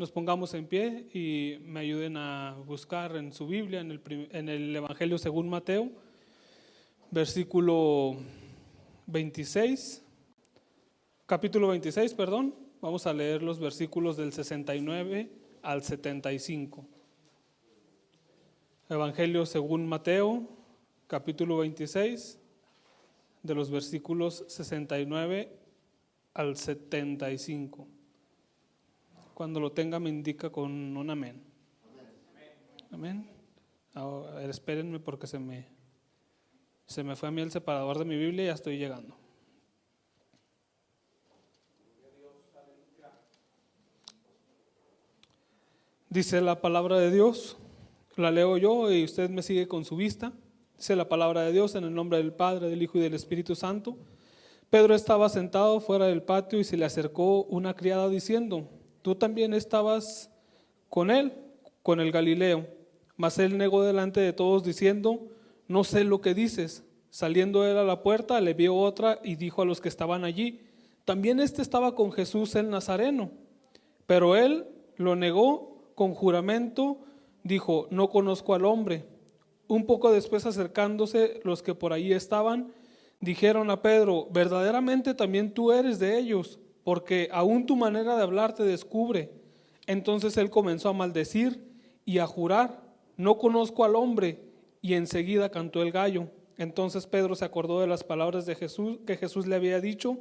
nos pongamos en pie y me ayuden a buscar en su Biblia, en el, en el Evangelio según Mateo, versículo 26, capítulo 26, perdón. Vamos a leer los versículos del 69 al 75. Evangelio según Mateo, capítulo 26, de los versículos 69 al 75. Cuando lo tenga me indica con un amén. Amén. Ahora, espérenme porque se me, se me fue a mí el separador de mi Biblia y ya estoy llegando. Dice la palabra de Dios, la leo yo y usted me sigue con su vista. Dice la palabra de Dios en el nombre del Padre, del Hijo y del Espíritu Santo. Pedro estaba sentado fuera del patio y se le acercó una criada diciendo, tú también estabas con él, con el Galileo. Mas él negó delante de todos diciendo, no sé lo que dices. Saliendo él a la puerta, le vio otra y dijo a los que estaban allí, también este estaba con Jesús el Nazareno. Pero él lo negó con juramento, dijo, no conozco al hombre. Un poco después acercándose los que por allí estaban, dijeron a Pedro, verdaderamente también tú eres de ellos, porque aún tu manera de hablar te descubre. Entonces él comenzó a maldecir y a jurar, no conozco al hombre, y enseguida cantó el gallo. Entonces Pedro se acordó de las palabras de Jesús que Jesús le había dicho,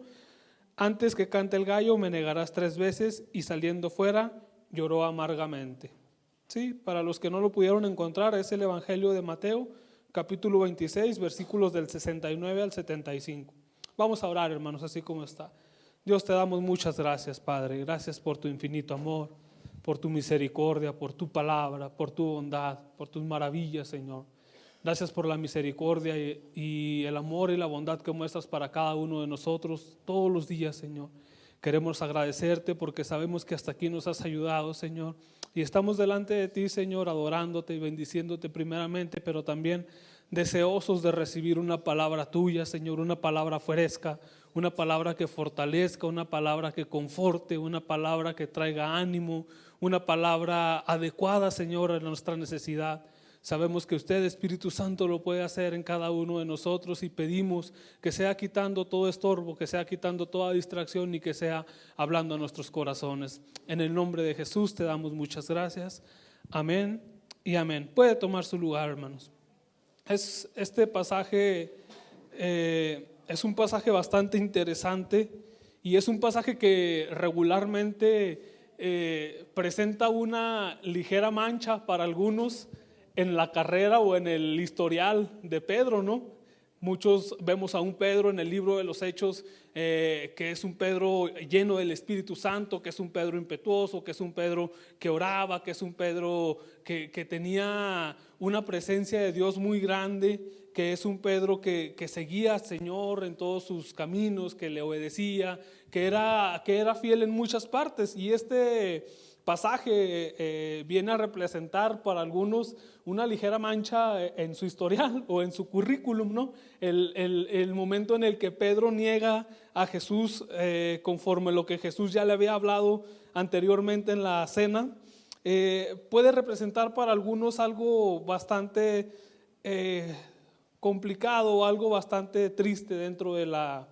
antes que cante el gallo me negarás tres veces, y saliendo fuera lloró amargamente. Sí, para los que no lo pudieron encontrar, es el Evangelio de Mateo, capítulo 26, versículos del 69 al 75. Vamos a orar, hermanos, así como está. Dios, te damos muchas gracias, Padre. Gracias por tu infinito amor, por tu misericordia, por tu palabra, por tu bondad, por tus maravillas, Señor. Gracias por la misericordia y, el amor y la bondad que muestras para cada uno de nosotros todos los días, Señor. Queremos agradecerte porque sabemos que hasta aquí nos has ayudado, Señor. Y estamos delante de ti, Señor, adorándote y bendiciéndote primeramente, pero también deseosos de recibir una palabra tuya, Señor, una palabra fresca, una palabra que fortalezca, una palabra que conforte, una palabra que traiga ánimo, una palabra adecuada, Señor, a nuestra necesidad. Sabemos que usted, Espíritu Santo, lo puede hacer en cada uno de nosotros y pedimos que sea quitando todo estorbo, que sea quitando toda distracción y que sea hablando a nuestros corazones. En el nombre de Jesús te damos muchas gracias. Amén y amén. Puede tomar su lugar, hermanos. Es, este pasaje eh, es un pasaje bastante interesante y es un pasaje que regularmente eh, presenta una ligera mancha para algunos en la carrera o en el historial de Pedro, ¿no? Muchos vemos a un Pedro en el libro de los Hechos, eh, que es un Pedro lleno del Espíritu Santo, que es un Pedro impetuoso, que es un Pedro que oraba, que es un Pedro que, que tenía una presencia de Dios muy grande, que es un Pedro que, que, seguía al Señor en todos sus caminos, que le obedecía, que era, que era fiel en muchas partes. Y este pasaje eh, viene a representar para algunos una ligera mancha en su historial o en su currículum, ¿no? El, el, el momento en el que Pedro niega a Jesús eh, conforme lo que Jesús ya le había hablado anteriormente en la cena, eh, puede representar para algunos algo bastante complicado, algo bastante triste dentro de la,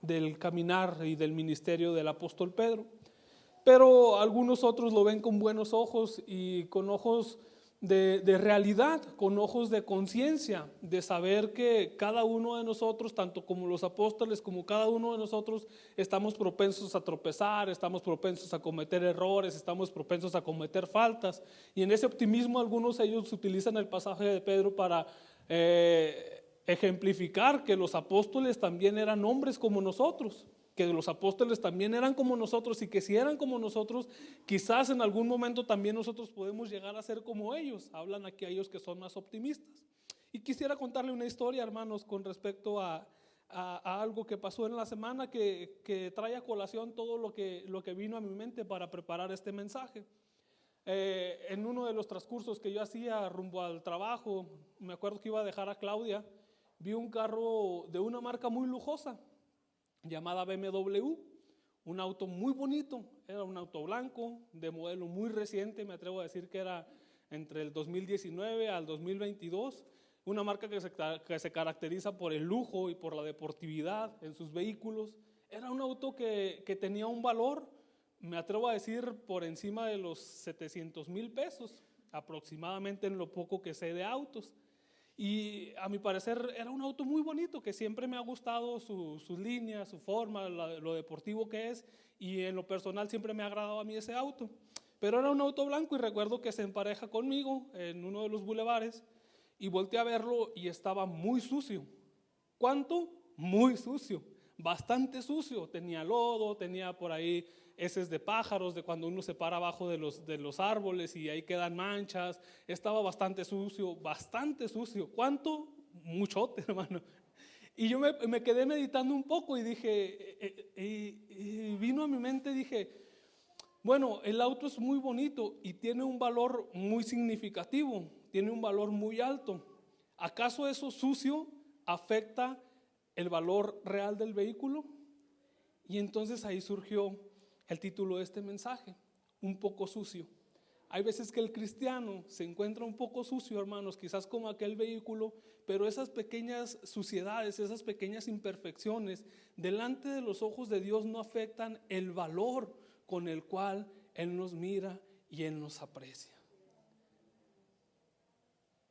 del caminar y del ministerio del apóstol Pedro pero algunos otros lo ven con buenos ojos y con ojos de, de realidad, con ojos de conciencia, de saber que cada uno de nosotros, tanto como los apóstoles, como cada uno de nosotros, estamos propensos a tropezar, estamos propensos a cometer errores, estamos propensos a cometer faltas. Y en ese optimismo algunos ellos utilizan el pasaje de Pedro para... Eh, ejemplificar que los apóstoles también eran hombres como nosotros, que los apóstoles también eran como nosotros y que si eran como nosotros, quizás en algún momento también nosotros podemos llegar a ser como ellos. Hablan aquí a ellos que son más optimistas. Y quisiera contarle una historia, hermanos, con respecto a, a, algo que pasó en la semana que, que, trae a colación todo lo que, lo que vino a mi mente para preparar este mensaje. Eh, en uno de los transcursos que yo hacía rumbo al trabajo, me acuerdo que iba a dejar a Claudia, vi un carro de una marca muy lujosa llamada BMW, un auto muy bonito, era un auto blanco de modelo muy reciente, me atrevo a decir que era entre el 2019 al 2022, una marca que se, caracteriza por el lujo y por la deportividad en sus vehículos. Era un auto que tenía un valor, me atrevo a decir, por encima de los 700 mil pesos, aproximadamente en lo poco que sé de autos. Y a mi parecer era un auto muy bonito, que siempre me ha gustado sus líneas, su forma, lo deportivo que es, y en lo personal siempre me ha agradado a mí ese auto. Pero era un auto blanco y recuerdo que se empareja conmigo en uno de los bulevares y volteé a verlo y estaba muy sucio. ¿Cuánto? Muy sucio bastante sucio, tenía lodo, tenía por ahí heces de pájaros, de cuando uno se para abajo de los, de los árboles y ahí quedan manchas, estaba bastante sucio, bastante sucio. ¿Cuánto? Muchote, hermano. Y yo me, quedé meditando un poco y dije, eh, eh, y vino a mi mente, dije, bueno, el auto es muy bonito y tiene un valor muy significativo, tiene un valor muy alto. ¿Acaso eso sucio afecta el valor real del vehículo. Y entonces ahí surgió el título de este mensaje, un poco sucio. Hay veces que el cristiano se encuentra un poco sucio, hermanos, quizás como aquel vehículo, pero esas pequeñas suciedades, esas pequeñas imperfecciones, delante de los ojos de Dios no afectan el valor con el cual Él nos mira y Él nos aprecia.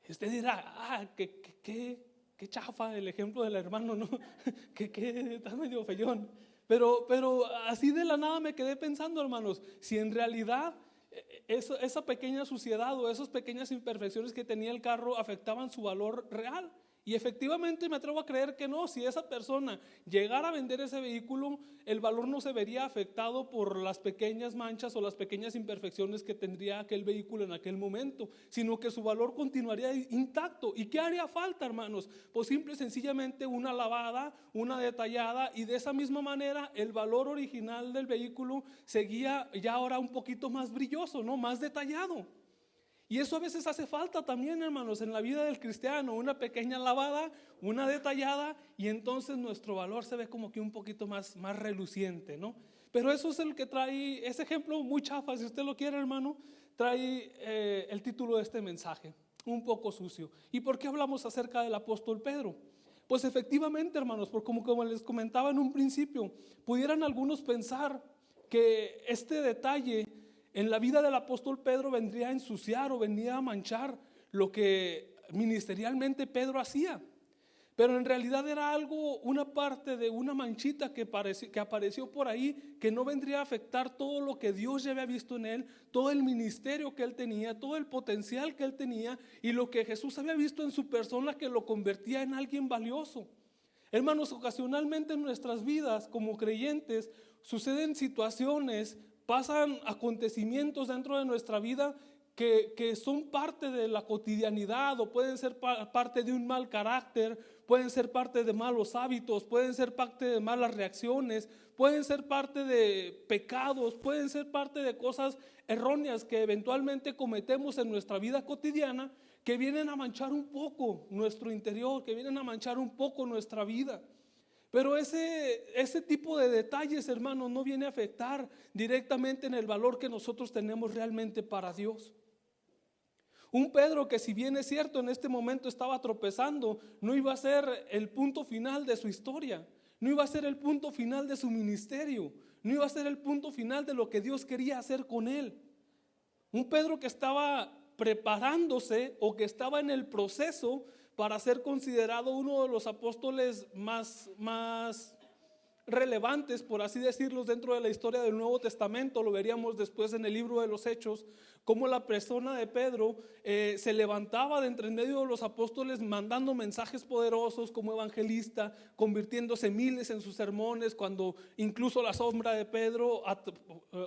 usted dirá, ah, qué, qué, qué chafa el ejemplo del hermano, ¿no? que, que está medio feyón. Pero, pero así de la nada me quedé pensando, hermanos, si en realidad eh, esa, esa pequeña suciedad o esas pequeñas imperfecciones que tenía el carro afectaban su valor real. Y efectivamente me atrevo a creer que no, si esa persona llegara a vender ese vehículo, el valor no se vería afectado por las pequeñas manchas o las pequeñas imperfecciones que tendría aquel vehículo en aquel momento, sino que su valor continuaría intacto. ¿Y qué haría falta, hermanos? Pues simple y sencillamente una lavada, una detallada y de esa misma manera el valor original del vehículo seguía ya ahora un poquito más brilloso, ¿no? Más detallado. Y eso a veces hace falta también, hermanos, en la vida del cristiano, una pequeña lavada, una detallada, y entonces nuestro valor se ve como que un poquito más, más reluciente, ¿no? Pero eso es el que trae, ese ejemplo muy chafa, si usted lo quiere, hermano, trae eh, el título de este mensaje, un poco sucio. ¿Y por qué hablamos acerca del apóstol Pedro? Pues efectivamente, hermanos, porque como, como les comentaba en un principio, pudieran algunos pensar que este detalle en la vida del apóstol Pedro vendría a ensuciar o vendría a manchar lo que ministerialmente Pedro hacía. Pero en realidad era algo, una parte de una manchita que, que, apareció por ahí, que no vendría a afectar todo lo que Dios ya había visto en él, todo el ministerio que él tenía, todo el potencial que él tenía y lo que Jesús había visto en su persona que lo convertía en alguien valioso. Hermanos, ocasionalmente en nuestras vidas como creyentes suceden situaciones pasan acontecimientos dentro de nuestra vida que, son parte de la cotidianidad o pueden ser parte de un mal carácter, pueden ser parte de malos hábitos, pueden ser parte de malas reacciones, pueden ser parte de pecados, pueden ser parte de cosas erróneas que eventualmente cometemos en nuestra vida cotidiana que vienen a manchar un poco nuestro interior, que vienen a manchar un poco nuestra vida. Pero ese, ese tipo de detalles, hermanos, no viene a afectar directamente en el valor que nosotros tenemos realmente para Dios. Un Pedro que si bien es cierto en este momento estaba tropezando, no iba a ser el punto final de su historia, no iba a ser el punto final de su ministerio, no iba a ser el punto final de lo que Dios quería hacer con él. Un Pedro que estaba preparándose o que estaba en el proceso para ser considerado uno de los apóstoles más, más relevantes, por así decirlo, dentro de la historia del Nuevo Testamento. Lo veríamos después en el libro de los Hechos, cómo la persona de Pedro eh, se levantaba de entre medio de los apóstoles mandando mensajes poderosos como evangelista, convirtiéndose miles en sus sermones, cuando incluso la sombra de Pedro,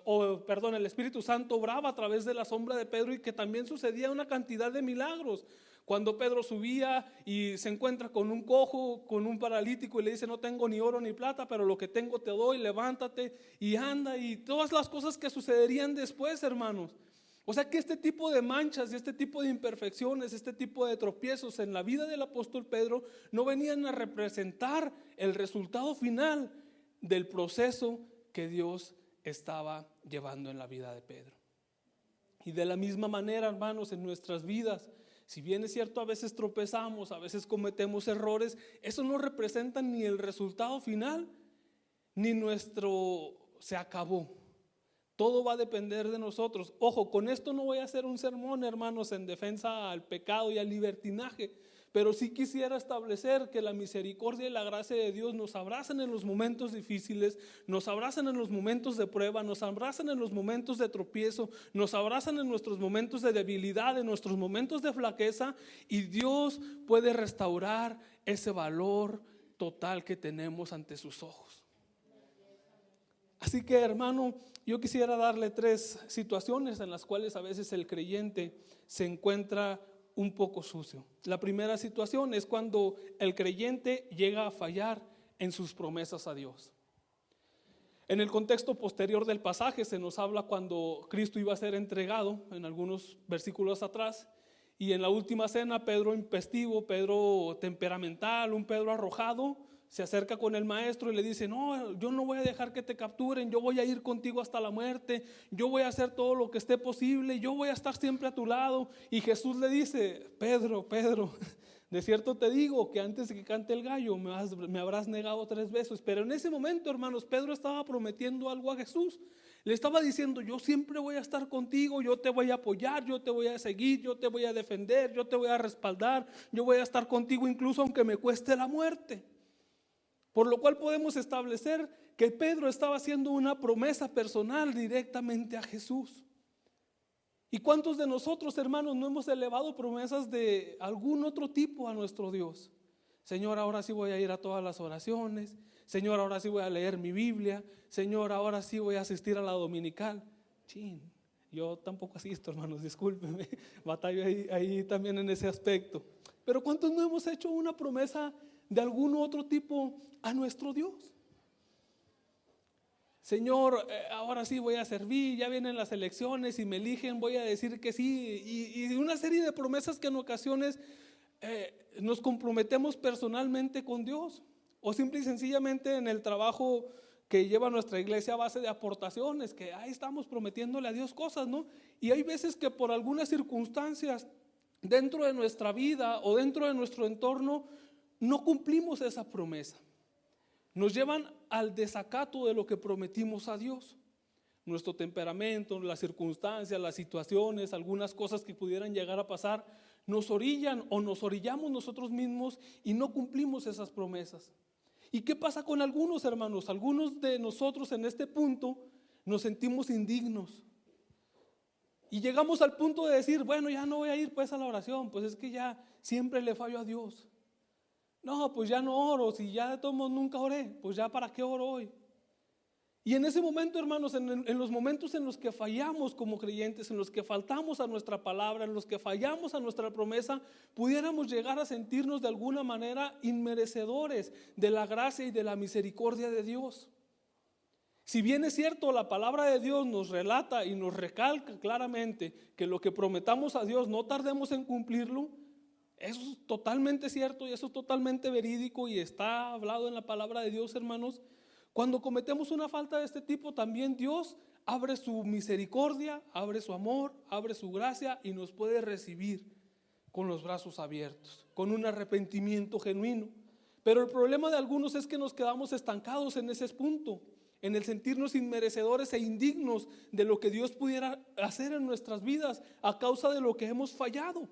o perdón, el Espíritu Santo obraba a través de la sombra de Pedro y que también sucedía una cantidad de milagros. Cuando Pedro subía y se encuentra con un cojo, con un paralítico y le dice, no tengo ni oro ni plata, pero lo que tengo te doy, levántate y anda y todas las cosas que sucederían después, hermanos. O sea que este tipo de manchas y este tipo de imperfecciones, este tipo de tropiezos en la vida del apóstol Pedro no venían a representar el resultado final del proceso que Dios estaba llevando en la vida de Pedro. Y de la misma manera, hermanos, en nuestras vidas, si bien es cierto, a veces tropezamos, a veces cometemos errores, eso no representa ni el resultado final, ni nuestro se acabó. Todo va a depender de nosotros. Ojo, con esto no voy a hacer un sermón, hermanos, en defensa al pecado y al libertinaje, pero sí quisiera establecer que la misericordia y la gracia de Dios nos abrazan en los momentos difíciles, nos abrazan en los momentos de prueba, nos abrazan en los momentos de tropiezo, nos abrazan en nuestros momentos de debilidad, en nuestros momentos de flaqueza, y Dios puede restaurar ese valor total que tenemos ante sus ojos. Así que hermano, yo quisiera darle tres situaciones en las cuales a veces el creyente se encuentra un poco sucio. La primera situación es cuando el creyente llega a fallar en sus promesas a Dios. En el contexto posterior del pasaje se nos habla cuando Cristo iba a ser entregado, en algunos versículos atrás, y en la última cena Pedro impestivo, Pedro temperamental, un Pedro arrojado, se acerca con el maestro y le dice, no, yo no voy a dejar que te capturen, yo voy a ir contigo hasta la muerte, yo voy a hacer todo lo que esté posible, yo voy a estar siempre a tu lado. Y Jesús le dice, Pedro, Pedro, de cierto te digo que antes de que cante el gallo me, me habrás negado tres veces. Pero en ese momento, hermanos, Pedro estaba prometiendo algo a Jesús. Le estaba diciendo, yo siempre voy a estar contigo, yo te voy a apoyar, yo te voy a seguir, yo te voy a defender, yo te voy a respaldar, yo voy a estar contigo incluso aunque me cueste la muerte. Por lo cual podemos establecer que Pedro estaba haciendo una promesa personal directamente a Jesús. ¿Y cuántos de nosotros, hermanos, no hemos elevado promesas de algún otro tipo a nuestro Dios? Señor, ahora sí voy a ir a todas las oraciones. Señor, ahora sí voy a leer mi Biblia. Señor, ahora sí voy a asistir a la dominical. Chin, yo tampoco asisto, hermanos, discúlpenme. Batallo ahí, ahí también en ese aspecto. Pero ¿cuántos no hemos hecho una promesa de algún otro tipo a nuestro Dios. Señor, eh, ahora sí voy a servir, ya vienen las elecciones y me eligen, voy a decir que sí. Y, una serie de promesas que en ocasiones eh, nos comprometemos personalmente con Dios. O simple y sencillamente en el trabajo que lleva nuestra iglesia a base de aportaciones, que ahí estamos prometiéndole a Dios cosas, ¿no? Y hay veces que por algunas circunstancias dentro de nuestra vida o dentro de nuestro entorno no cumplimos esa promesa. Nos llevan al desacato de lo que prometimos a Dios. Nuestro temperamento, las circunstancias, las situaciones, algunas cosas que pudieran llegar a pasar, nos orillan o nos orillamos nosotros mismos y no cumplimos esas promesas. ¿Y qué pasa con algunos hermanos? Algunos de nosotros en este punto nos sentimos indignos. Y llegamos al punto de decir, bueno, ya no voy a ir pues a la oración, pues es que ya siempre le fallo a Dios. No, pues ya no oro, si ya de todos nunca oré, pues ya para qué oro hoy. Y en ese momento, hermanos, en, en, los momentos en los que fallamos como creyentes, en los que faltamos a nuestra palabra, en los que fallamos a nuestra promesa, pudiéramos llegar a sentirnos de alguna manera inmerecedores de la gracia y de la misericordia de Dios. Si bien es cierto, la palabra de Dios nos relata y nos recalca claramente que lo que prometamos a Dios no tardemos en cumplirlo, eso es totalmente cierto y eso es totalmente verídico y está hablado en la palabra de Dios, hermanos. Cuando cometemos una falta de este tipo, también Dios abre su misericordia, abre su amor, abre su gracia y nos puede recibir con los brazos abiertos, con un arrepentimiento genuino. Pero el problema de algunos es que nos quedamos estancados en ese punto, en el sentirnos inmerecedores e indignos de lo que Dios pudiera hacer en nuestras vidas a causa de lo que hemos fallado.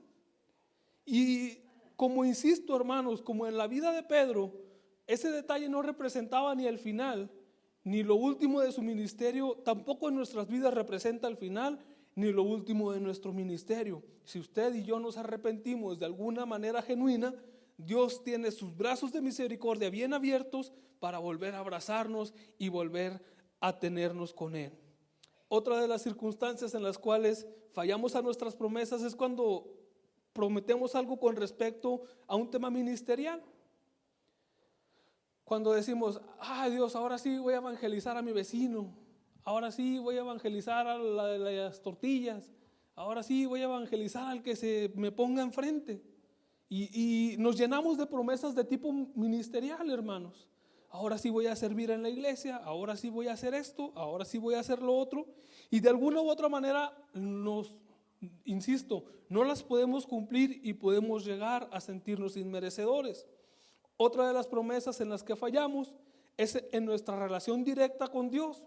Y como insisto, hermanos, como en la vida de Pedro, ese detalle no representaba ni el final, ni lo último de su ministerio, tampoco en nuestras vidas representa el final, ni lo último de nuestro ministerio. Si usted y yo nos arrepentimos de alguna manera genuina, Dios tiene sus brazos de misericordia bien abiertos para volver a abrazarnos y volver a tenernos con Él. Otra de las circunstancias en las cuales fallamos a nuestras promesas es cuando prometemos algo con respecto a un tema ministerial. Cuando decimos, ay Dios, ahora sí voy a evangelizar a mi vecino, ahora sí voy a evangelizar a las tortillas, ahora sí voy a evangelizar al que se me ponga enfrente. Y, y nos llenamos de promesas de tipo ministerial, hermanos. ahora sí voy a servir en la iglesia, ahora sí voy a hacer esto, ahora sí voy a hacer lo otro. Y de alguna u otra manera nos, insisto, no las podemos cumplir y podemos llegar a sentirnos inmerecedores. Otra de las promesas en las que fallamos es en nuestra relación directa con Dios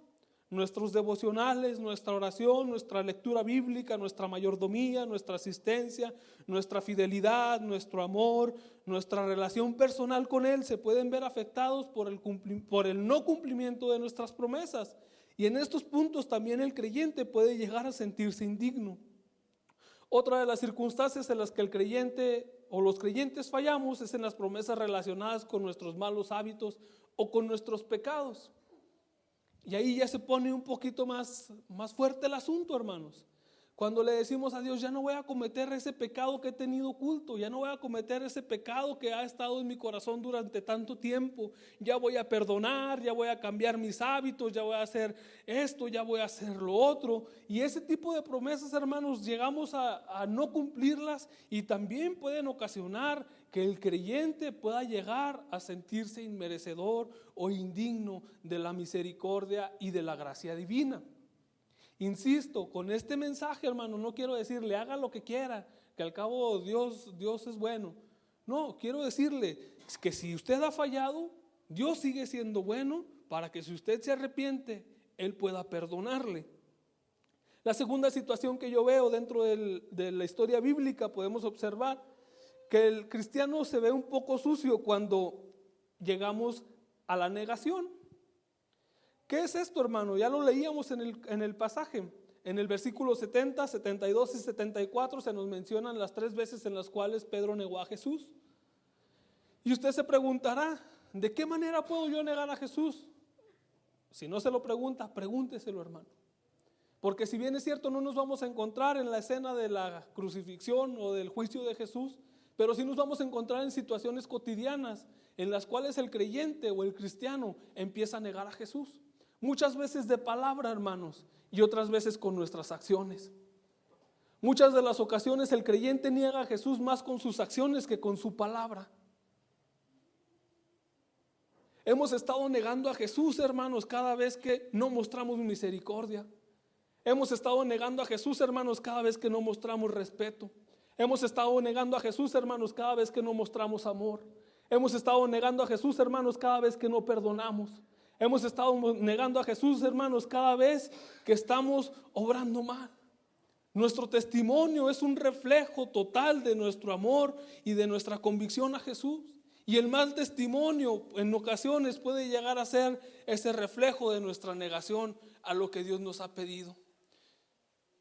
nuestros devocionales, nuestra oración, nuestra lectura bíblica, nuestra mayordomía, nuestra asistencia, nuestra fidelidad, nuestro amor, nuestra relación personal con Él se pueden ver afectados por el, por el no cumplimiento de nuestras promesas. Y en estos puntos también el creyente puede llegar a sentirse indigno. Otra de las circunstancias en las que el creyente o los creyentes fallamos es en las promesas relacionadas con nuestros malos hábitos o con nuestros pecados. Y ahí ya se pone un poquito más, más fuerte el asunto, hermanos. Cuando le decimos a Dios, ya no voy a cometer ese pecado que he tenido oculto, ya no voy a cometer ese pecado que ha estado en mi corazón durante tanto tiempo, ya voy a perdonar, ya voy a cambiar mis hábitos, ya voy a hacer esto, ya voy a hacer lo otro. Y ese tipo de promesas, hermanos, llegamos a, a no cumplirlas y también pueden ocasionar que el creyente pueda llegar a sentirse inmerecedor o indigno de la misericordia y de la gracia divina. Insisto, con este mensaje, hermano, no quiero decirle haga lo que quiera, que al cabo Dios, Dios es bueno. No, quiero decirle que si usted ha fallado, Dios sigue siendo bueno para que si usted se arrepiente, Él pueda perdonarle. La segunda situación que yo veo dentro de la historia bíblica, podemos observar que el cristiano se ve un poco sucio cuando llegamos a la negación. ¿Qué es esto, hermano? Ya lo leíamos en el, en el pasaje. En el versículo 70, 72 y 74 se nos mencionan las tres veces en las cuales Pedro negó a Jesús. Y usted se preguntará, ¿de qué manera puedo yo negar a Jesús? Si no se lo pregunta, pregúnteselo, hermano. Porque si bien es cierto, no nos vamos a encontrar en la escena de la crucifixión o del juicio de Jesús, pero sí nos vamos a encontrar en situaciones cotidianas en las cuales el creyente o el cristiano empieza a negar a Jesús. Muchas veces de palabra, hermanos, y otras veces con nuestras acciones. Muchas de las ocasiones el creyente niega a Jesús más con sus acciones que con su palabra. Hemos estado negando a Jesús, hermanos, cada vez que no mostramos misericordia. Hemos estado negando a Jesús, hermanos, cada vez que no mostramos respeto. Hemos estado negando a Jesús, hermanos, cada vez que no mostramos amor. Hemos estado negando a Jesús, hermanos, cada vez que no perdonamos. Hemos estado negando a Jesús, hermanos, cada vez que estamos obrando mal. Nuestro testimonio es un reflejo total de nuestro amor y de nuestra convicción a Jesús. Y el mal testimonio en ocasiones puede llegar a ser ese reflejo de nuestra negación a lo que Dios nos ha pedido.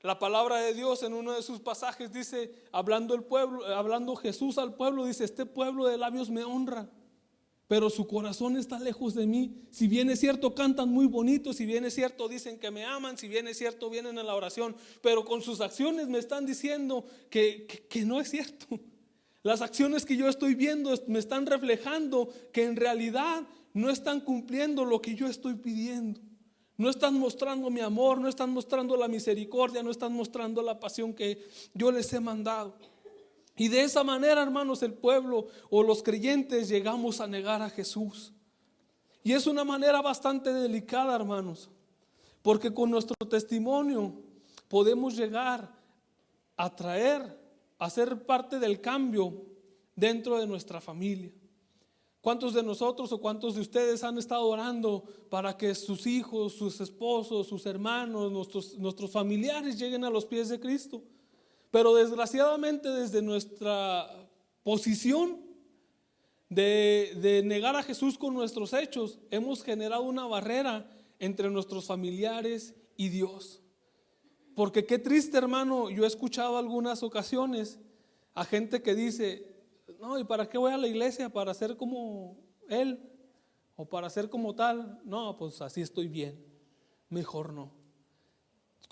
La palabra de Dios en uno de sus pasajes dice, hablando el pueblo, hablando Jesús al pueblo, dice, este pueblo de labios me honra, pero su corazón está lejos de mí. Si bien es cierto, cantan muy bonito, si bien es cierto, dicen que me aman, si bien es cierto, vienen a la oración, pero con sus acciones me están diciendo que, que, no es cierto. Las acciones que yo estoy viendo me están reflejando que en realidad no están cumpliendo lo que yo estoy pidiendo. No están mostrando mi amor, no están mostrando la misericordia, no están mostrando la pasión que yo les he mandado. Y de esa manera, hermanos, el pueblo o los creyentes llegamos a negar a Jesús. Y es una manera bastante delicada, hermanos, porque con nuestro testimonio podemos llegar a traer, a ser parte del cambio dentro de nuestra familia. ¿Cuántos de nosotros o cuántos de ustedes han estado orando para que sus hijos, sus esposos, sus hermanos, nuestros, nuestros familiares lleguen a los pies de Cristo? Pero desgraciadamente desde nuestra posición de, negar a Jesús con nuestros hechos, hemos generado una barrera entre nuestros familiares y Dios. Porque qué triste, hermano, yo he escuchado algunas ocasiones a gente que dice, no, ¿y para qué voy a la iglesia? ¿Para ser como Él? ¿O para ser como tal? No, pues así estoy bien. Mejor no.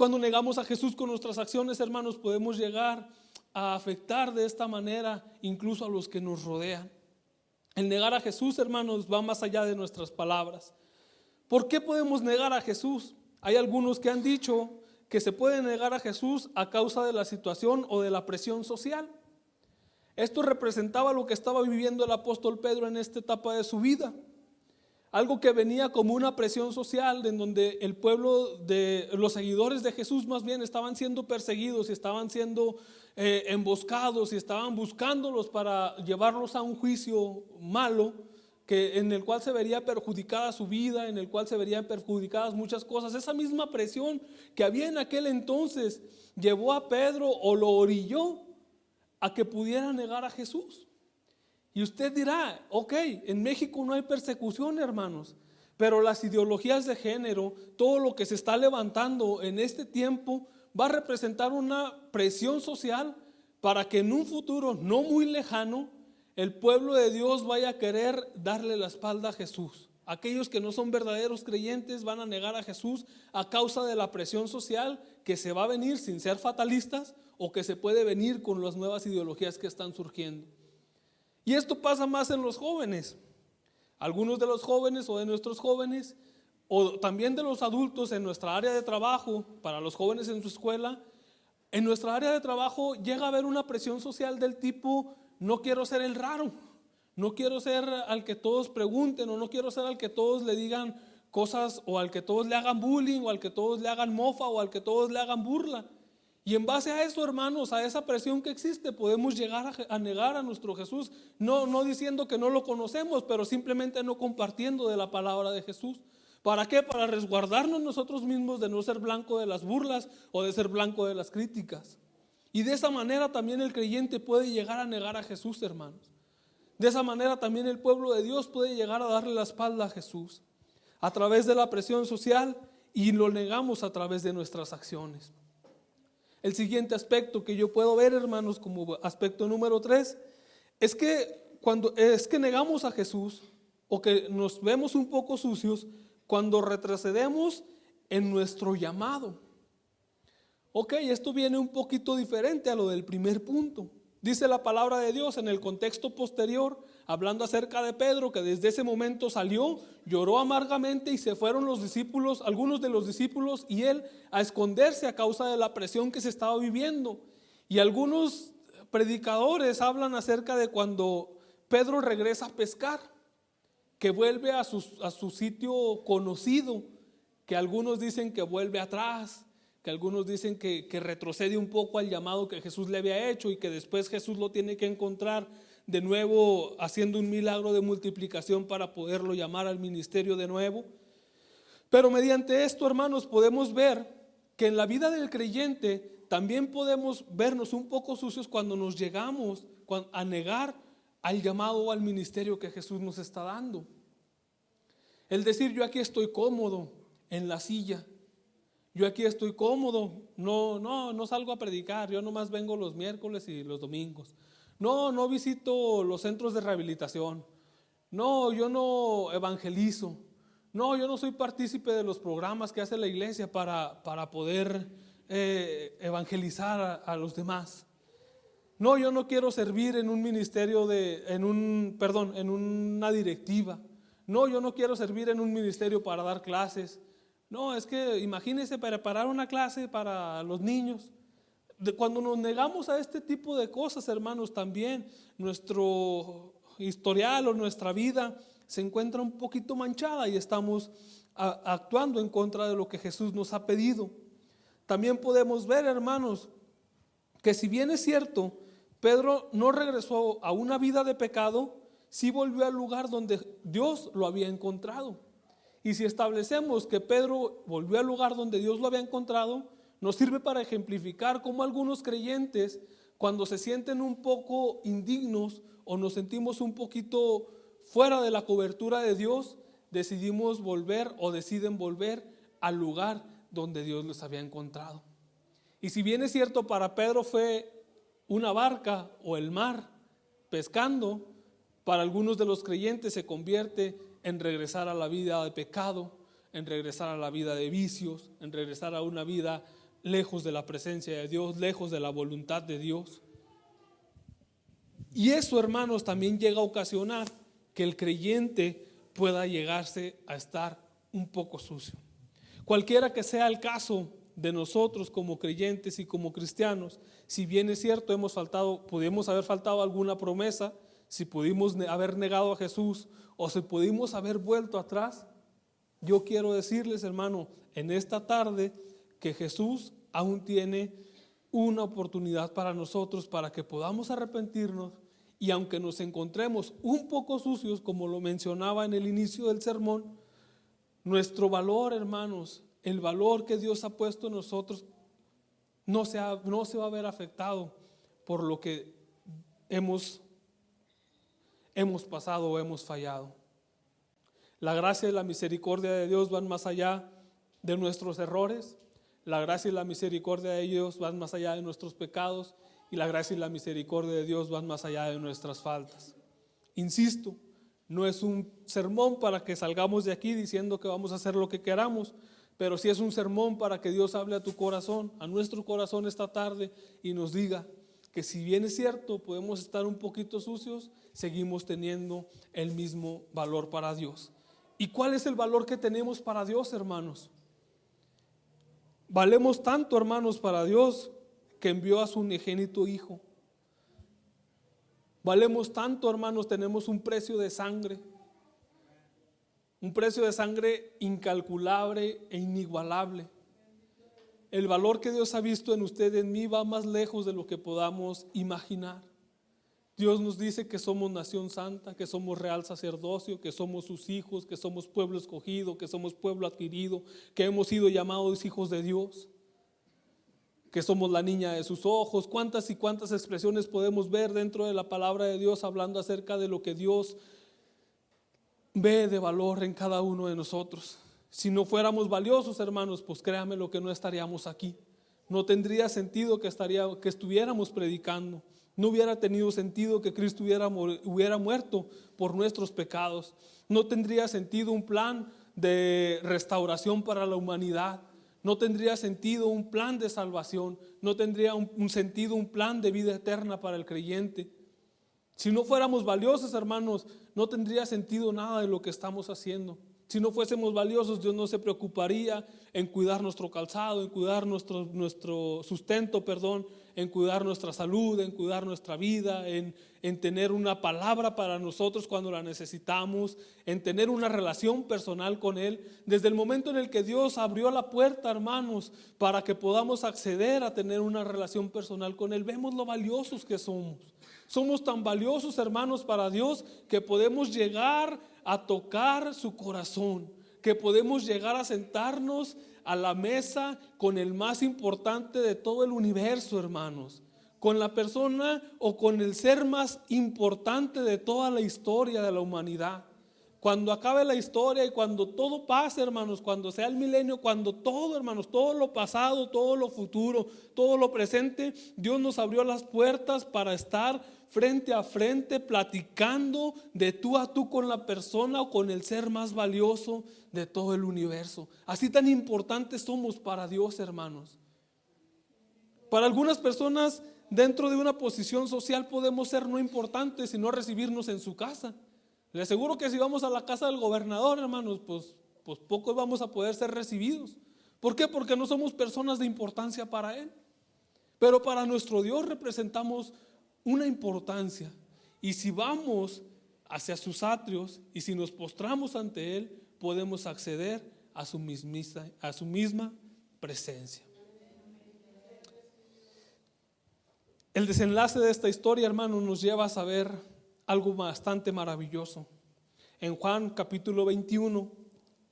Cuando negamos a Jesús con nuestras acciones, hermanos, podemos llegar a afectar de esta manera incluso a los que nos rodean. El negar a Jesús, hermanos, va más allá de nuestras palabras. ¿Por qué podemos negar a Jesús? Hay algunos que han dicho que se puede negar a Jesús a causa de la situación o de la presión social. Esto representaba lo que estaba viviendo el apóstol Pedro en esta etapa de su vida. Algo que venía como una presión social en donde el pueblo de los seguidores de Jesús más bien estaban siendo perseguidos y estaban siendo eh, emboscados y estaban buscándolos para llevarlos a un juicio malo que en el cual se vería perjudicada su vida, en el cual se verían perjudicadas muchas cosas. Esa misma presión que había en aquel entonces llevó a Pedro o lo orilló a que pudiera negar a Jesús. Y usted dirá, ok, en México no hay persecución, hermanos, pero las ideologías de género, todo lo que se está levantando en este tiempo, va a representar una presión social para que en un futuro no muy lejano el pueblo de Dios vaya a querer darle la espalda a Jesús. Aquellos que no son verdaderos creyentes van a negar a Jesús a causa de la presión social que se va a venir sin ser fatalistas o que se puede venir con las nuevas ideologías que están surgiendo. Y esto pasa más en los jóvenes. Algunos de los jóvenes o de nuestros jóvenes, o también de los adultos en nuestra área de trabajo, para los jóvenes en su escuela, en nuestra área de trabajo llega a haber una presión social del tipo, no quiero ser el raro, no quiero ser al que todos pregunten o no quiero ser al que todos le digan cosas o al que todos le hagan bullying o al que todos le hagan mofa o al que todos le hagan burla. Y en base a eso, hermanos, a esa presión que existe, podemos llegar a, negar a nuestro Jesús, no, no diciendo que no lo conocemos, pero simplemente no compartiendo de la palabra de Jesús. ¿Para qué? Para resguardarnos nosotros mismos de no ser blanco de las burlas o de ser blanco de las críticas. Y de esa manera también el creyente puede llegar a negar a Jesús, hermanos. De esa manera también el pueblo de Dios puede llegar a darle la espalda a Jesús a través de la presión social y lo negamos a través de nuestras acciones. El siguiente aspecto que yo puedo ver, hermanos, como aspecto número tres, es que cuando es que negamos a Jesús o que nos vemos un poco sucios cuando retrocedemos en nuestro llamado. Ok, esto viene un poquito diferente a lo del primer punto. Dice la palabra de Dios en el contexto posterior, hablando acerca de Pedro, que desde ese momento salió, lloró amargamente y se fueron los discípulos, algunos de los discípulos y él a esconderse a causa de la presión que se estaba viviendo. Y algunos predicadores hablan acerca de cuando Pedro regresa a pescar, que vuelve a su, a su sitio conocido, que algunos dicen que vuelve atrás, que algunos dicen que, retrocede un poco al llamado que Jesús le había hecho y que después Jesús lo tiene que encontrar de nuevo haciendo un milagro de multiplicación para poderlo llamar al ministerio de nuevo. Pero mediante esto, hermanos, podemos ver que en la vida del creyente también podemos vernos un poco sucios cuando nos llegamos a negar al llamado al ministerio que Jesús nos está dando. El decir, yo aquí estoy cómodo en la silla, yo aquí estoy cómodo, no, no, no salgo a predicar, yo nomás vengo los miércoles y los domingos. No, no visito los centros de rehabilitación. No, yo no evangelizo. No, yo no soy partícipe de los programas que hace la iglesia para, para poder eh, evangelizar a, los demás. No, yo no quiero servir en un ministerio de, en un, perdón, en una directiva. No, yo no quiero servir en un ministerio para dar clases. No, es que imagínense preparar una clase para los niños. Cuando nos negamos a este tipo de cosas, hermanos, también nuestro historial o nuestra vida se encuentra un poquito manchada y estamos actuando en contra de lo que Jesús nos ha pedido. También podemos ver, hermanos, que si bien es cierto, Pedro no regresó a una vida de pecado, sí volvió al lugar donde Dios lo había encontrado. Y si establecemos que Pedro volvió al lugar donde Dios lo había encontrado, nos sirve para ejemplificar cómo algunos creyentes, cuando se sienten un poco indignos o nos sentimos un poquito fuera de la cobertura de Dios, decidimos volver o deciden volver al lugar donde Dios los había encontrado. Y si bien es cierto, para Pedro fue una barca o el mar pescando, para algunos de los creyentes se convierte en regresar a la vida de pecado, en regresar a la vida de vicios, en regresar a una vida lejos de la presencia de Dios, lejos de la voluntad de Dios. Y eso, hermanos, también llega a ocasionar que el creyente pueda llegarse a estar un poco sucio. Cualquiera que sea el caso de nosotros como creyentes y como cristianos, si bien es cierto hemos faltado, podemos haber faltado alguna promesa, si pudimos haber negado a Jesús o si pudimos haber vuelto atrás, yo quiero decirles, hermano, en esta tarde que Jesús aún tiene una oportunidad para nosotros para que podamos arrepentirnos y aunque nos encontremos un poco sucios, como lo mencionaba en el inicio del sermón, nuestro valor, hermanos, el valor que Dios ha puesto en nosotros, no se, no se va a ver afectado por lo que hemos, hemos pasado o hemos fallado. La gracia y la misericordia de Dios van más allá de nuestros errores. La gracia y la misericordia de Dios van más allá de nuestros pecados. Y la gracia y la misericordia de Dios van más allá de nuestras faltas. Insisto, no es un sermón para que salgamos de aquí diciendo que vamos a hacer lo que queramos, pero sí es un sermón para que Dios hable a tu corazón, a nuestro corazón esta tarde y nos diga que si bien es cierto, podemos estar un poquito sucios, seguimos teniendo el mismo valor para Dios. ¿Y cuál es el valor que tenemos para Dios, hermanos? Valemos tanto, hermanos, para Dios que envió a su unigénito Hijo Valemos tanto, hermanos, tenemos un precio de sangre. Un precio de sangre incalculable e inigualable. El valor que Dios ha visto en usted, en mí, va más lejos de lo que podamos imaginar. Dios nos dice que somos nación santa, que somos real sacerdocio, que somos sus hijos, que somos pueblo escogido, que somos pueblo adquirido, que hemos sido llamados hijos de Dios que somos la niña de sus ojos, cuántas y cuántas expresiones podemos ver dentro de la palabra de Dios hablando acerca de lo que Dios ve de valor en cada uno de nosotros. Si no fuéramos valiosos, hermanos, pues créame lo que no estaríamos aquí. No tendría sentido que, estaría, que estuviéramos predicando. No hubiera tenido sentido que Cristo hubiera, hubiera muerto por nuestros pecados. No tendría sentido un plan de restauración para la humanidad no tendría sentido un plan de salvación, no tendría un, sentido un plan de vida eterna para el creyente. Si no fuéramos valiosos, hermanos, no tendría sentido nada de lo que estamos haciendo. Si no fuésemos valiosos, Dios no se preocuparía en cuidar nuestro calzado, en cuidar nuestro, nuestro sustento, perdón, en cuidar nuestra salud, en cuidar nuestra vida, en, en tener una palabra para nosotros cuando la necesitamos, en tener una relación personal con Él. Desde el momento en el que Dios abrió la puerta, hermanos, para que podamos acceder a tener una relación personal con Él, vemos lo valiosos que somos. Somos tan valiosos, hermanos, para Dios que podemos llegar a tocar su corazón, que podemos llegar a sentarnos a la mesa con el más importante de todo el universo, hermanos, con la persona o con el ser más importante de toda la historia de la humanidad. Cuando acabe la historia y cuando todo pase, hermanos, cuando sea el milenio, cuando todo, hermanos, todo lo pasado, todo lo futuro, todo lo presente, Dios nos abrió las puertas para estar frente a frente platicando de tú a tú con la persona o con el ser más valioso de todo el universo. Así tan importantes somos para Dios, hermanos. Para algunas personas dentro de una posición social podemos ser no importantes y no recibirnos en su casa. Le aseguro que si vamos a la casa del gobernador, hermanos, pues, pues pocos vamos a poder ser recibidos. ¿Por qué? Porque no somos personas de importancia para Él. Pero para nuestro Dios representamos una importancia. Y si vamos hacia sus atrios y si nos postramos ante Él, podemos acceder a su, a su misma presencia. El desenlace de esta historia, hermano, nos lleva a saber algo bastante maravilloso. En Juan capítulo 21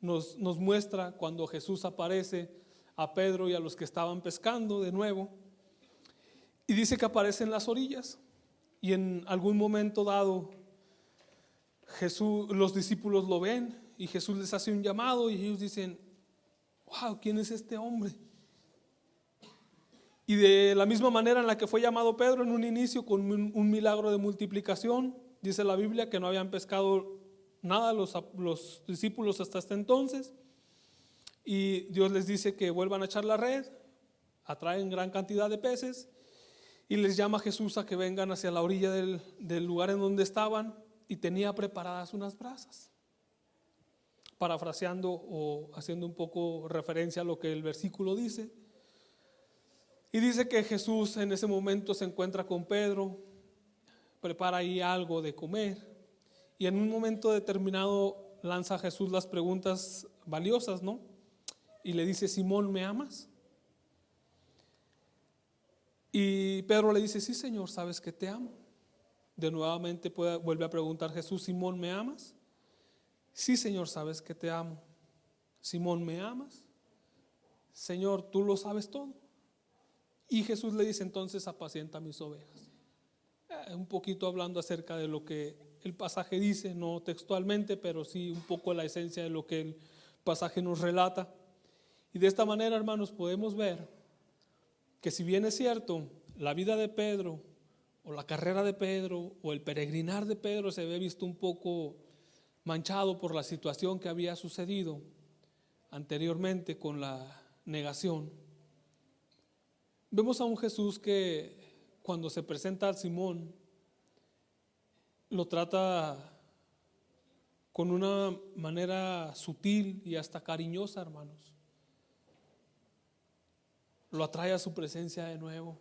nos, nos muestra cuando Jesús aparece a Pedro y a los que estaban pescando de nuevo. Y dice que aparece en las orillas. Y en algún momento dado, Jesús, los discípulos lo ven y Jesús les hace un llamado y ellos dicen, wow, ¿quién es este hombre? Y de la misma manera en la que fue llamado Pedro en un inicio con un milagro de multiplicación, dice la Biblia que no habían pescado nada los, los discípulos hasta este entonces. Y Dios les dice que vuelvan a echar la red, atraen gran cantidad de peces y les llama Jesús a que vengan hacia la orilla del, del lugar en donde estaban y tenía preparadas unas brasas. Parafraseando o haciendo un poco referencia a lo que el versículo dice. Y dice que Jesús en ese momento se encuentra con Pedro, prepara ahí algo de comer y en un momento determinado lanza a Jesús las preguntas valiosas, ¿no? Y le dice, Simón, ¿me amas? Y Pedro le dice, sí, Señor, sabes que te amo. De nuevamente vuelve a preguntar Jesús, Simón, ¿me amas? Sí, Señor, sabes que te amo. Simón, ¿me amas? Señor, tú lo sabes todo. Y Jesús le dice entonces, apacienta mis ovejas. Eh, un poquito hablando acerca de lo que el pasaje dice, no textualmente, pero sí un poco la esencia de lo que el pasaje nos relata. Y de esta manera, hermanos, podemos ver que si bien es cierto, la vida de Pedro o la carrera de Pedro o el peregrinar de Pedro se ve visto un poco manchado por la situación que había sucedido anteriormente con la negación. Vemos a un Jesús que cuando se presenta al Simón lo trata con una manera sutil y hasta cariñosa, hermanos. Lo atrae a su presencia de nuevo.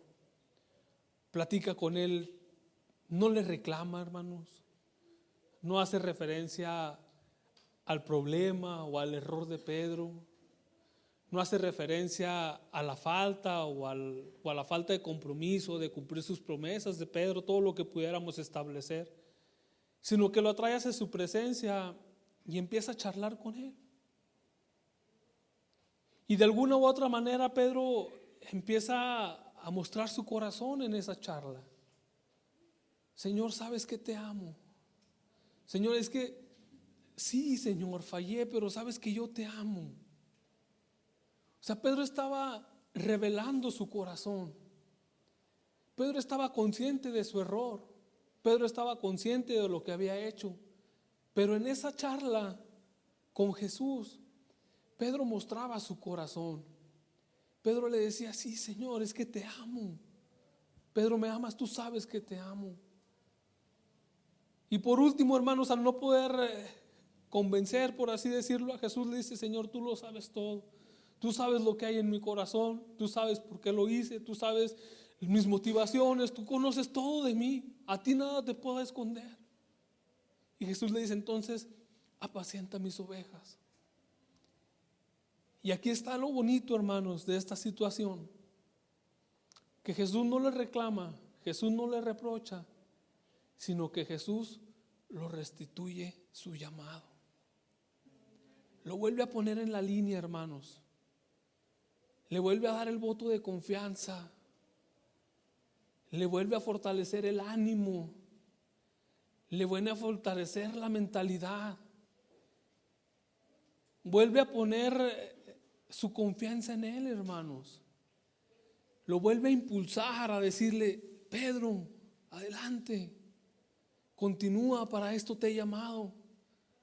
Platica con él. No le reclama, hermanos. No hace referencia al problema o al error de Pedro. No hace referencia a la falta o, a la falta de compromiso, de cumplir sus promesas de Pedro, todo lo que pudiéramos establecer, sino que lo atrae hacia su presencia y empieza a charlar con él. Y de alguna u otra manera Pedro empieza a mostrar su corazón en esa charla. Señor, sabes que te amo. Señor, es que sí, Señor, fallé, pero sabes que yo te amo. O sea, Pedro estaba revelando su corazón. Pedro estaba consciente de su error. Pedro estaba consciente de lo que había hecho. Pero en esa charla con Jesús, Pedro mostraba su corazón. Pedro le decía, sí, Señor, es que te amo. Pedro, me amas, tú sabes que te amo. Y por último, hermanos, al no poder eh, convencer, por así decirlo, a Jesús le dice, Señor, tú lo sabes todo. Tú sabes lo que hay en mi corazón, tú sabes por qué lo hice, tú sabes mis motivaciones, tú conoces todo de mí, a ti nada te puedo esconder. Y Jesús le dice entonces, apacienta mis ovejas. Y aquí está lo bonito, hermanos, de esta situación. Que Jesús no le reclama, Jesús no le reprocha, sino que Jesús lo restituye su llamado. Lo vuelve a poner en la línea, hermanos. Le vuelve a dar el voto de confianza. Le vuelve a fortalecer el ánimo. Le vuelve a fortalecer la mentalidad. Vuelve a poner su confianza en Él, hermanos. Lo vuelve a impulsar a decirle, Pedro, adelante, continúa, para esto te he llamado,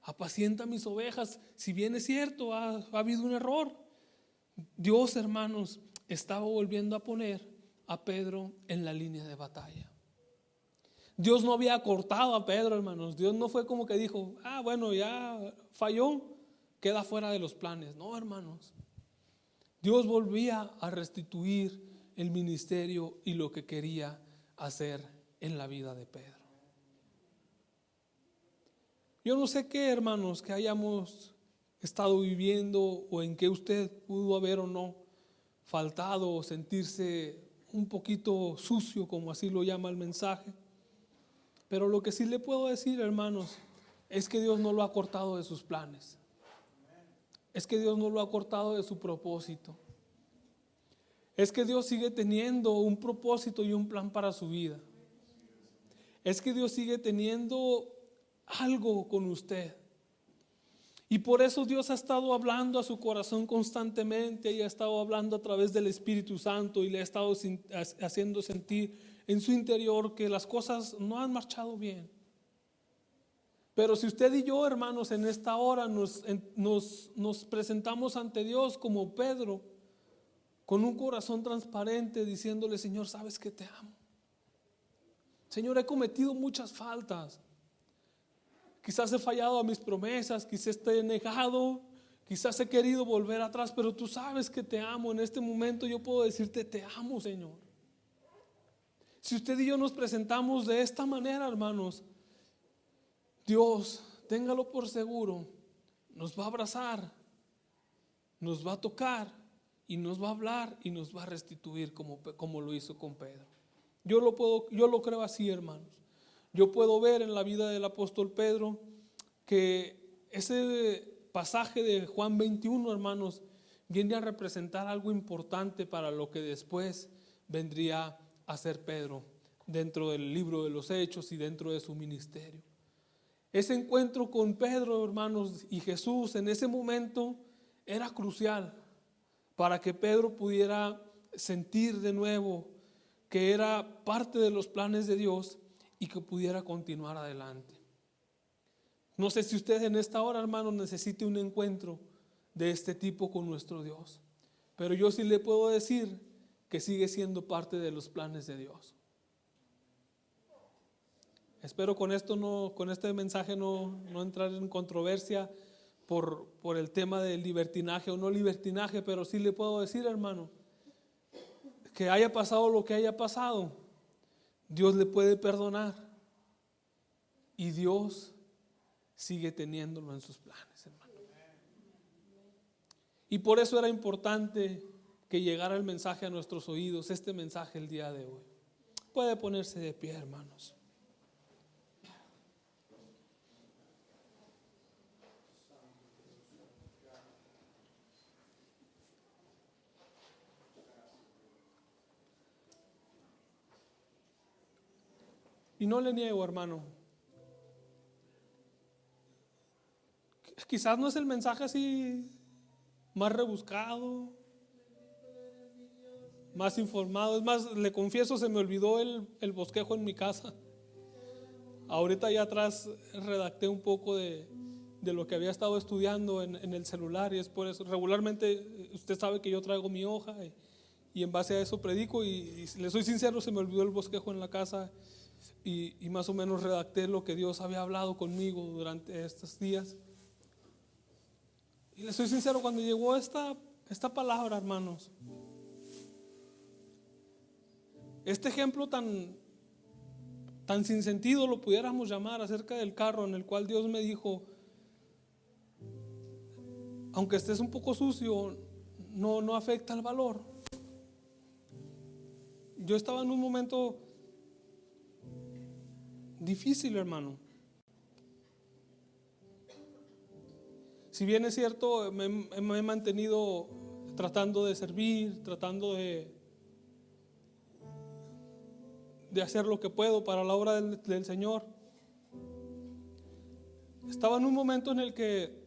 apacienta mis ovejas. Si bien es cierto, ha, ha habido un error, Dios, hermanos, estaba volviendo a poner a Pedro en la línea de batalla. Dios no había cortado a Pedro, hermanos. Dios no fue como que dijo, ah, bueno, ya falló, queda fuera de los planes. No, hermanos. Dios volvía a restituir el ministerio y lo que quería hacer en la vida de Pedro. Yo no sé qué, hermanos, que hayamos estado viviendo o en que usted pudo haber o no faltado o sentirse un poquito sucio, como así lo llama el mensaje. Pero lo que sí le puedo decir, hermanos, es que Dios no lo ha cortado de sus planes es que Dios no lo ha cortado de su propósito. Es que Dios sigue teniendo un propósito y un plan para su vida. Es que Dios sigue teniendo algo con usted. Y por eso Dios ha estado hablando a su corazón constantemente y ha estado hablando a través del Espíritu Santo y le ha estado haciendo sentir en su interior que las cosas no han marchado bien. Pero si usted y yo, hermanos, en esta hora nos, presentamos ante Dios como Pedro, con un corazón transparente, diciéndole, Señor, sabes que te amo. Señor, he cometido muchas faltas. Quizás he fallado a mis promesas, quizás te he negado, quizás he querido volver atrás, pero tú sabes que te amo. En este momento yo puedo decirte, te amo, Señor. Si usted y yo nos presentamos de esta manera, hermanos, Dios, téngalo por seguro, nos va a abrazar, nos va a tocar y nos va a hablar y nos va a restituir como, como lo hizo con Pedro. Yo lo, puedo, yo lo creo así, hermanos. Yo puedo ver en la vida del apóstol Pedro que ese pasaje de Juan 21, hermanos, viene a representar algo importante para lo que después vendría a ser Pedro dentro del libro de los hechos y dentro de su ministerio. Ese encuentro con Pedro, hermanos, y Jesús en ese momento era crucial para que Pedro pudiera sentir de nuevo que era parte de los planes de Dios y que pudiera continuar adelante. No sé si usted en esta hora, hermanos, necesite un encuentro de este tipo con nuestro Dios, pero yo sí le puedo decir que sigue siendo parte de los planes de Dios. Espero con esto no, con este mensaje no, entrar en controversia por el tema del libertinaje o no libertinaje, pero sí le puedo decir, hermano, que haya pasado lo que haya pasado, Dios le puede perdonar y Dios sigue teniéndolo en sus planes, hermano. Y por eso era importante que llegara el mensaje a nuestros oídos, este mensaje el día de hoy. Puede ponerse de pie, hermanos. Y no le niego, hermano. Quizás no es el mensaje así más rebuscado, más informado. Es más, le confieso, se me olvidó el, bosquejo en mi casa. Ahorita ya atrás redacté un poco de, lo que había estado estudiando en, el celular y es por eso. Regularmente usted sabe que yo traigo mi hoja y, en base a eso predico y, y, le soy sincero, se me olvidó el bosquejo en la casa y, más o menos redacté lo que Dios había hablado conmigo durante estos días. Y le soy sincero, cuando llegó esta, esta palabra, hermanos, este ejemplo tan, tan sin sentido lo pudiéramos llamar acerca del carro en el cual Dios me dijo, aunque estés un poco sucio, no, no afecta el valor. Yo estaba en un momento difícil, hermano. Si bien es cierto, me, he mantenido tratando de servir, tratando de, de hacer lo que puedo para la obra del, del Señor. Estaba en un momento en el que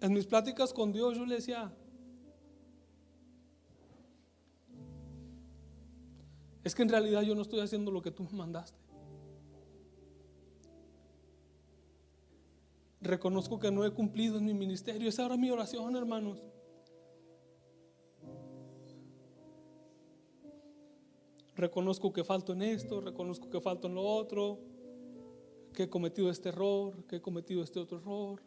en mis pláticas con Dios yo le decía, es que en realidad yo no estoy haciendo lo que tú me mandaste. Reconozco que no he cumplido en mi ministerio. Esa era mi oración, hermanos. Reconozco que falto en esto, reconozco que falto en lo otro, que he cometido este error, que he cometido este otro error.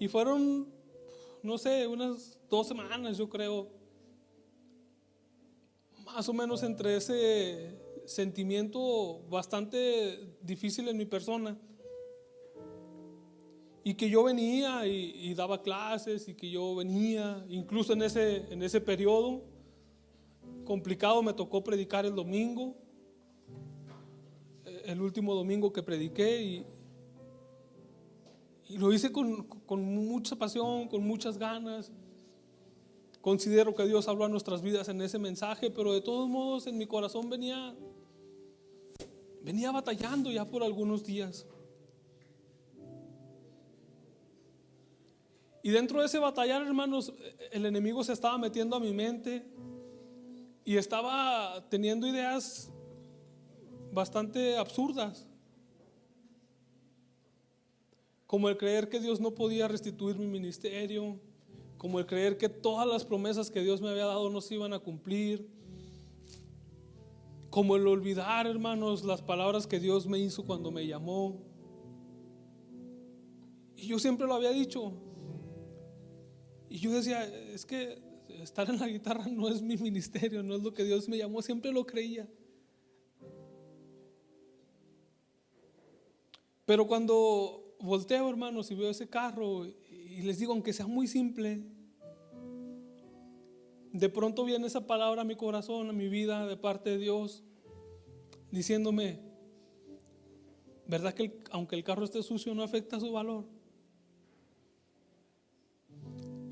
Y fueron, no sé, unas dos semanas, yo creo, más o menos entre ese sentimiento bastante difícil en mi persona y que yo venía y, daba clases y que yo venía, incluso en ese, en ese periodo complicado me tocó predicar el domingo, el último domingo que prediqué y, y lo hice con, con, mucha pasión, con muchas ganas. Considero que Dios habló a nuestras vidas en ese mensaje, pero de todos modos en mi corazón venía, venía batallando ya por algunos días. Y dentro de ese batallar, hermanos, el enemigo se estaba metiendo a mi mente y estaba teniendo ideas bastante absurdas. Como el creer que Dios no podía restituir mi ministerio, como el creer que todas las promesas que Dios me había dado no se iban a cumplir, como el olvidar, hermanos, las palabras que Dios me hizo cuando me llamó. Y yo siempre lo había dicho, y yo decía, es que estar en la guitarra no es mi ministerio, no es lo que Dios me llamó, siempre lo creía. Pero cuando volteo, hermanos, y veo ese carro y les digo, aunque sea muy simple, de pronto viene esa palabra a mi corazón, a mi vida, de parte de Dios, diciéndome, ¿verdad que aunque el carro esté sucio no afecta su valor?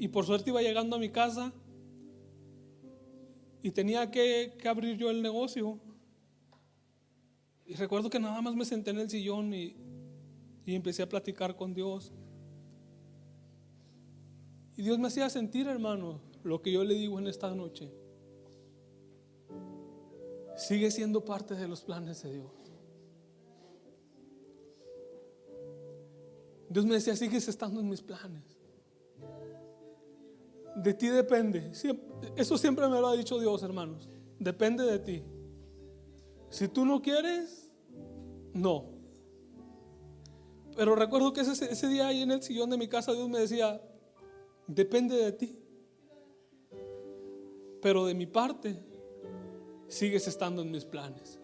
Y por suerte iba llegando a mi casa y tenía que, abrir yo el negocio. Y recuerdo que nada más me senté en el sillón y, y empecé a platicar con Dios. Y Dios me hacía sentir, hermano, lo que yo le digo en esta noche. Sigue siendo parte de los planes de Dios. Dios me decía, sigues estando en mis planes. De ti depende. Eso siempre me lo ha dicho Dios, hermanos. Depende de ti. Si tú no quieres, no. Pero recuerdo que ese, día ahí en el sillón de mi casa Dios me decía, depende de ti. Pero de mi parte, sigues estando en mis planes.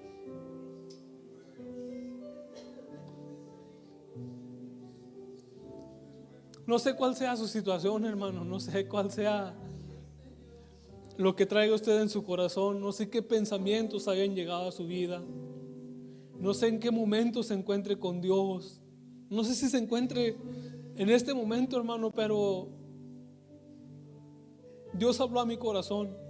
No sé cuál sea su situación, hermano. No sé cuál sea lo que traiga usted en su corazón. No sé qué pensamientos hayan llegado a su vida. No sé en qué momento se encuentre con Dios. No sé si se encuentre en este momento, hermano, pero Dios habló a mi corazón.